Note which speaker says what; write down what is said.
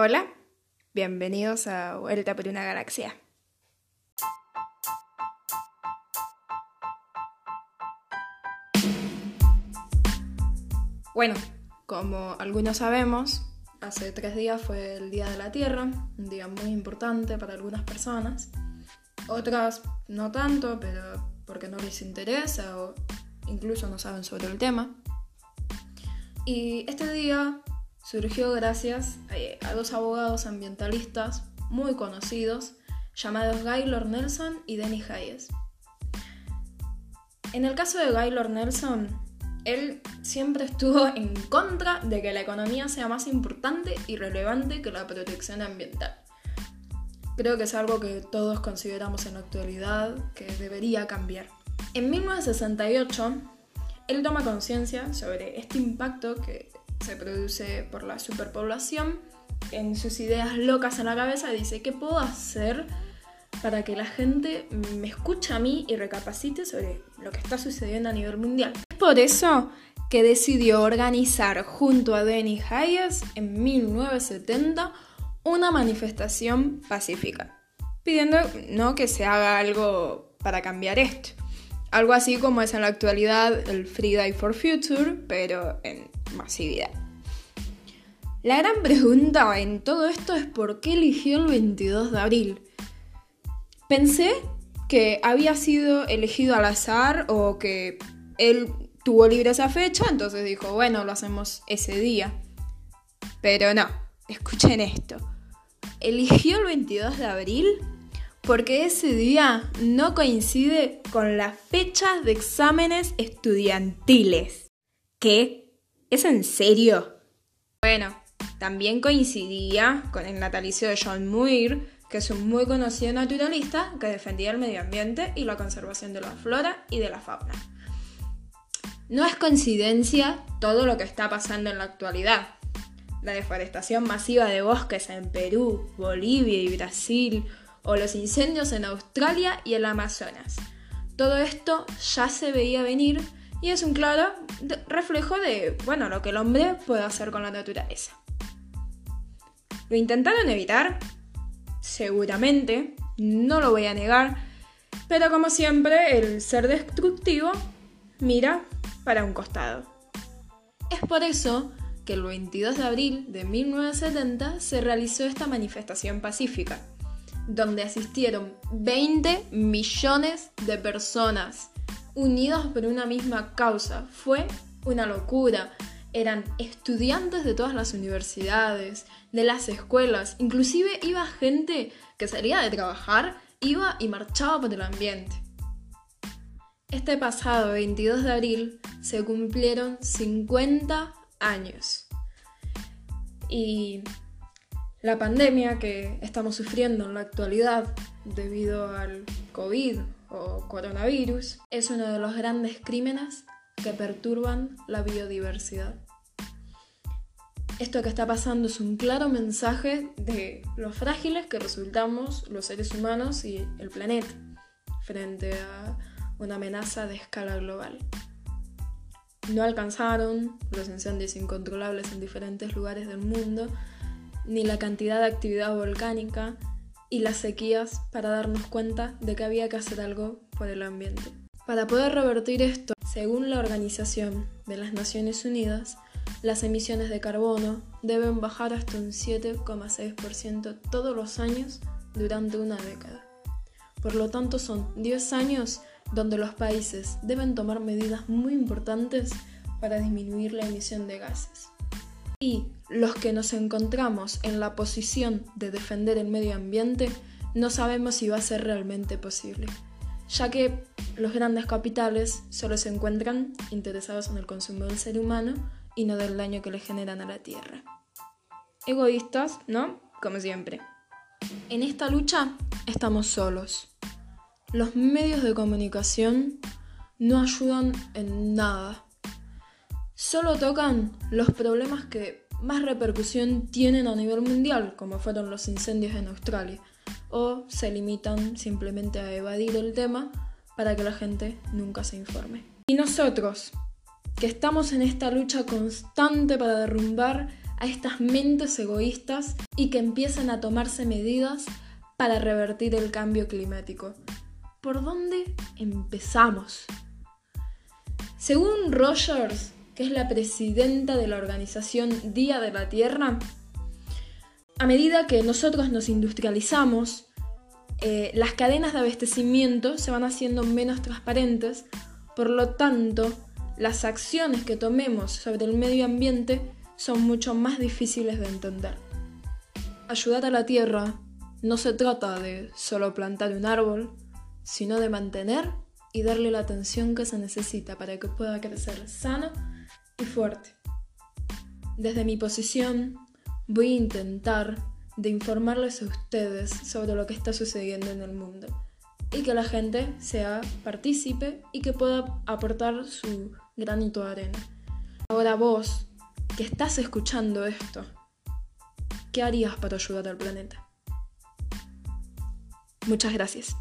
Speaker 1: Hola, bienvenidos a Vuelta por una Galaxia. Bueno, como algunos sabemos, hace tres días fue el Día de la Tierra, un día muy importante para algunas personas. Otras no tanto, pero porque no les interesa o incluso no saben sobre el tema. Y este día surgió gracias a dos abogados ambientalistas muy conocidos llamados Gaylord Nelson y Denny Hayes. En el caso de Gaylord Nelson, él siempre estuvo en contra de que la economía sea más importante y relevante que la protección ambiental. Creo que es algo que todos consideramos en la actualidad que debería cambiar. En 1968, él toma conciencia sobre este impacto que se produce por la superpoblación, en sus ideas locas en la cabeza dice, ¿qué puedo hacer para que la gente me escuche a mí y recapacite sobre lo que está sucediendo a nivel mundial? Por eso que decidió organizar junto a Denny Hayes en 1970 una manifestación pacífica, pidiendo no que se haga algo para cambiar esto. Algo así como es en la actualidad el Free Day for Future, pero en masividad. La gran pregunta en todo esto es por qué eligió el 22 de abril. Pensé que había sido elegido al azar o que él tuvo libre esa fecha, entonces dijo, bueno, lo hacemos ese día. Pero no, escuchen esto. Eligió el 22 de abril porque ese día no coincide con las fechas de exámenes estudiantiles. ¿Qué? ¿Es en serio? Bueno, también coincidía con el natalicio de John Muir, que es un muy conocido naturalista que defendía el medio ambiente y la conservación de la flora y de la fauna. No es coincidencia todo lo que está pasando en la actualidad. La deforestación masiva de bosques en Perú, Bolivia y Brasil, o los incendios en Australia y el Amazonas. Todo esto ya se veía venir y es un claro reflejo de, bueno, lo que el hombre puede hacer con la naturaleza. ¿Lo intentaron evitar? Seguramente, no lo voy a negar, pero como siempre, el ser destructivo mira para un costado. Es por eso que el 22 de abril de 1970 se realizó esta manifestación pacífica, donde asistieron 20 millones de personas unidos por una misma causa. Fue una locura. Eran estudiantes de todas las universidades, de las escuelas, inclusive iba gente que salía de trabajar, iba y marchaba por el ambiente. Este pasado 22 de abril se cumplieron 50 años. Y la pandemia que estamos sufriendo en la actualidad debido al COVID o coronavirus es uno de los grandes crímenes que perturban la biodiversidad. Esto que está pasando es un claro mensaje de lo frágiles que resultamos los seres humanos y el planeta frente a una amenaza de escala global. No alcanzaron los incendios incontrolables en diferentes lugares del mundo, ni la cantidad de actividad volcánica y las sequías para darnos cuenta de que había que hacer algo por el ambiente. Para poder revertir esto, según la Organización de las Naciones Unidas, las emisiones de carbono deben bajar hasta un 7,6% todos los años durante una década. Por lo tanto, son 10 años donde los países deben tomar medidas muy importantes para disminuir la emisión de gases. Y los que nos encontramos en la posición de defender el medio ambiente no sabemos si va a ser realmente posible, ya que los grandes capitales solo se encuentran interesados en el consumo del ser humano y no del daño que le generan a la Tierra. Egoístas, ¿no? Como siempre. En esta lucha estamos solos. Los medios de comunicación no ayudan en nada. Solo tocan los problemas que más repercusión tienen a nivel mundial, como fueron los incendios en Australia, o se limitan simplemente a evadir el tema para que la gente nunca se informe. Y nosotros, que estamos en esta lucha constante para derrumbar a estas mentes egoístas y que empiecen a tomarse medidas para revertir el cambio climático. ¿Por dónde empezamos? Según Rogers, que es la presidenta de la organización Día de la Tierra, a medida que nosotros nos industrializamos, eh, las cadenas de abastecimiento se van haciendo menos transparentes, por lo tanto, las acciones que tomemos sobre el medio ambiente son mucho más difíciles de entender. Ayudar a la tierra no se trata de solo plantar un árbol, sino de mantener y darle la atención que se necesita para que pueda crecer sano y fuerte. Desde mi posición, voy a intentar de informarles a ustedes sobre lo que está sucediendo en el mundo y que la gente sea partícipe y que pueda aportar su granito de arena. Ahora vos, que estás escuchando esto, ¿qué harías para ayudar al planeta? Muchas gracias.